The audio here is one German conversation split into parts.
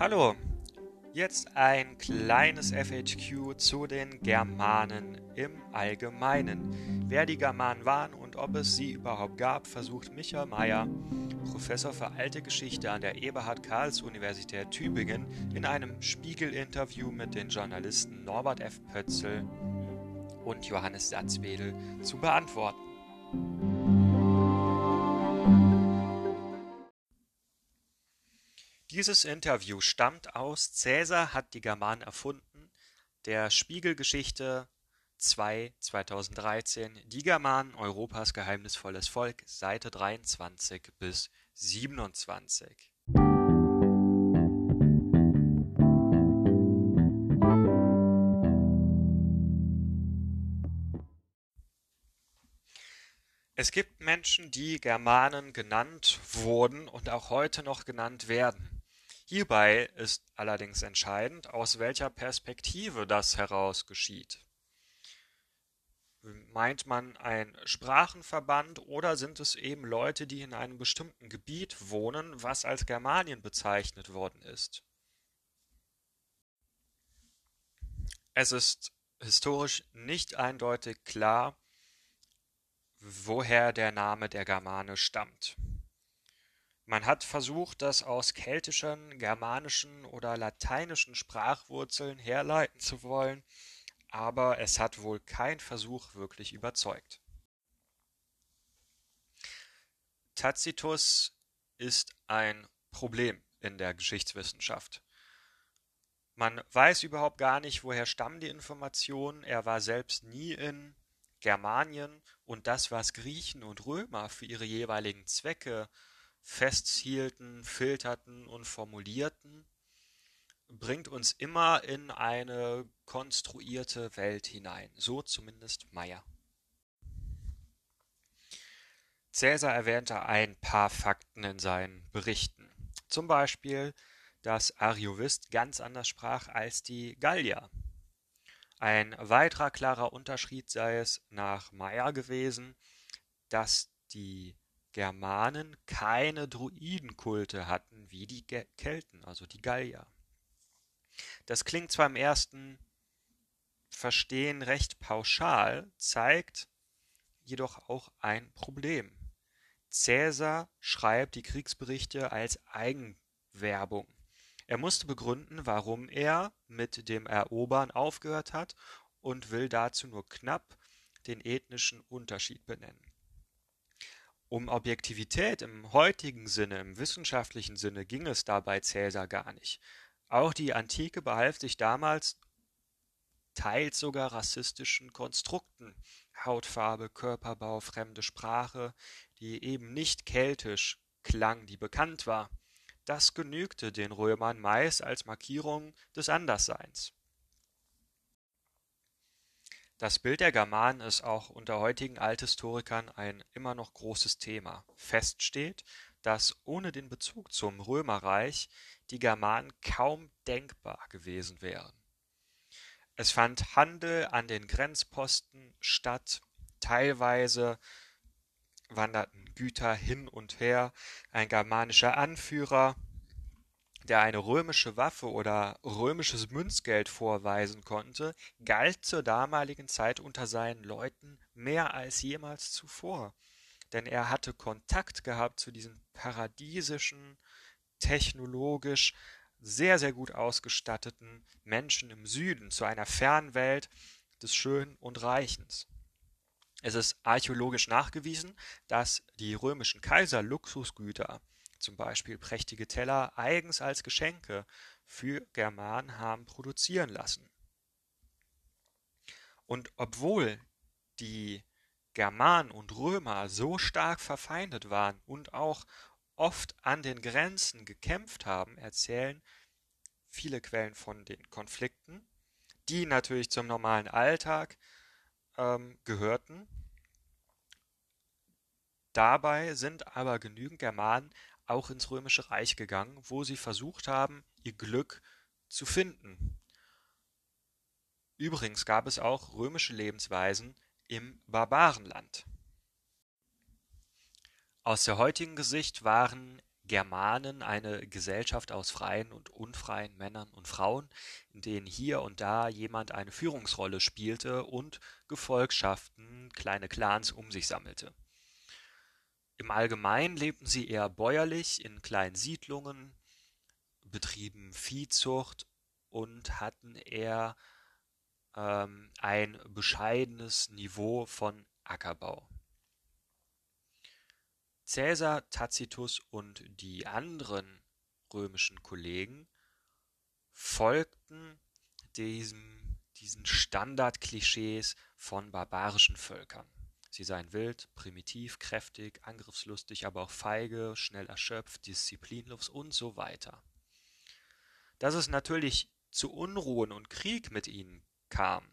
Hallo, jetzt ein kleines FHQ zu den Germanen im Allgemeinen. Wer die Germanen waren und ob es sie überhaupt gab, versucht Michael Mayer, Professor für alte Geschichte an der Eberhard-Karls-Universität Tübingen, in einem Spiegel-Interview mit den Journalisten Norbert F. Pötzl und Johannes Satzwedel zu beantworten. Dieses Interview stammt aus Cäsar hat die Germanen erfunden, der Spiegelgeschichte 2 2013, Die Germanen, Europas geheimnisvolles Volk, Seite 23 bis 27. Es gibt Menschen, die Germanen genannt wurden und auch heute noch genannt werden. Hierbei ist allerdings entscheidend, aus welcher Perspektive das heraus geschieht. Meint man ein Sprachenverband oder sind es eben Leute, die in einem bestimmten Gebiet wohnen, was als Germanien bezeichnet worden ist? Es ist historisch nicht eindeutig klar, woher der Name der Germane stammt. Man hat versucht, das aus keltischen, germanischen oder lateinischen Sprachwurzeln herleiten zu wollen, aber es hat wohl kein Versuch wirklich überzeugt. Tacitus ist ein Problem in der Geschichtswissenschaft. Man weiß überhaupt gar nicht, woher stammen die Informationen. Er war selbst nie in Germanien und das, was Griechen und Römer für ihre jeweiligen Zwecke festhielten, filterten und formulierten, bringt uns immer in eine konstruierte Welt hinein. So zumindest Meyer. Cäsar erwähnte ein paar Fakten in seinen Berichten. Zum Beispiel, dass Ariovist ganz anders sprach als die Gallier. Ein weiterer klarer Unterschied sei es nach Meyer gewesen, dass die Germanen keine Druidenkulte hatten wie die Kelten, also die Gallier. Das klingt zwar im ersten Verstehen recht pauschal, zeigt jedoch auch ein Problem. Cäsar schreibt die Kriegsberichte als Eigenwerbung. Er musste begründen, warum er mit dem Erobern aufgehört hat und will dazu nur knapp den ethnischen Unterschied benennen. Um Objektivität im heutigen Sinne, im wissenschaftlichen Sinne ging es dabei Cäsar gar nicht. Auch die Antike behalf sich damals teils sogar rassistischen Konstrukten Hautfarbe, Körperbau, fremde Sprache, die eben nicht keltisch klang, die bekannt war. Das genügte den Römern meist als Markierung des Andersseins. Das Bild der Germanen ist auch unter heutigen Althistorikern ein immer noch großes Thema. Fest steht, dass ohne den Bezug zum Römerreich die Germanen kaum denkbar gewesen wären. Es fand Handel an den Grenzposten statt, teilweise wanderten Güter hin und her, ein germanischer Anführer der eine römische Waffe oder römisches Münzgeld vorweisen konnte, galt zur damaligen Zeit unter seinen Leuten mehr als jemals zuvor, denn er hatte Kontakt gehabt zu diesen paradiesischen, technologisch sehr, sehr gut ausgestatteten Menschen im Süden, zu einer fernen Welt des Schönen und Reichens. Es ist archäologisch nachgewiesen, dass die römischen Kaiser Luxusgüter zum Beispiel prächtige Teller eigens als Geschenke für Germanen haben produzieren lassen. Und obwohl die Germanen und Römer so stark verfeindet waren und auch oft an den Grenzen gekämpft haben, erzählen viele Quellen von den Konflikten, die natürlich zum normalen Alltag ähm, gehörten. Dabei sind aber genügend Germanen auch ins Römische Reich gegangen, wo sie versucht haben, ihr Glück zu finden. Übrigens gab es auch römische Lebensweisen im Barbarenland. Aus der heutigen Sicht waren Germanen eine Gesellschaft aus freien und unfreien Männern und Frauen, in denen hier und da jemand eine Führungsrolle spielte und Gefolgschaften, kleine Clans um sich sammelte. Im Allgemeinen lebten sie eher bäuerlich in kleinen Siedlungen, betrieben Viehzucht und hatten eher ähm, ein bescheidenes Niveau von Ackerbau. Caesar, Tacitus und die anderen römischen Kollegen folgten diesem, diesen Standardklischees von barbarischen Völkern. Sie seien wild, primitiv, kräftig, angriffslustig, aber auch feige, schnell erschöpft, disziplinlos und so weiter. Dass es natürlich zu Unruhen und Krieg mit ihnen kam,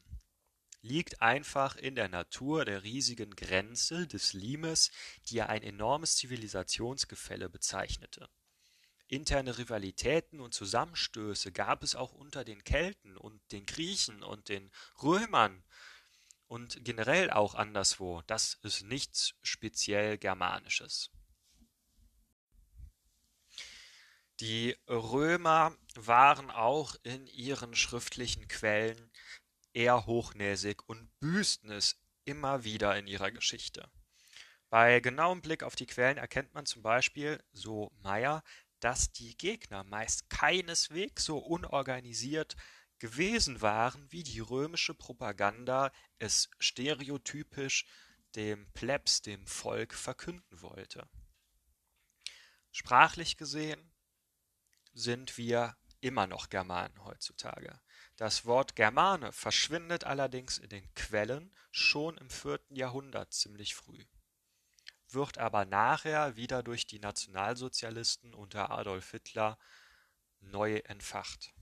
liegt einfach in der Natur der riesigen Grenze des Limes, die er ein enormes Zivilisationsgefälle bezeichnete. Interne Rivalitäten und Zusammenstöße gab es auch unter den Kelten und den Griechen und den Römern und generell auch anderswo. Das ist nichts speziell Germanisches. Die Römer waren auch in ihren schriftlichen Quellen eher hochnäsig und büßten es immer wieder in ihrer Geschichte. Bei genauem Blick auf die Quellen erkennt man zum Beispiel, so Meyer, dass die Gegner meist keineswegs so unorganisiert gewesen waren, wie die römische Propaganda es stereotypisch dem Plebs, dem Volk, verkünden wollte. Sprachlich gesehen sind wir immer noch Germanen heutzutage. Das Wort Germane verschwindet allerdings in den Quellen schon im vierten Jahrhundert ziemlich früh, wird aber nachher wieder durch die Nationalsozialisten unter Adolf Hitler neu entfacht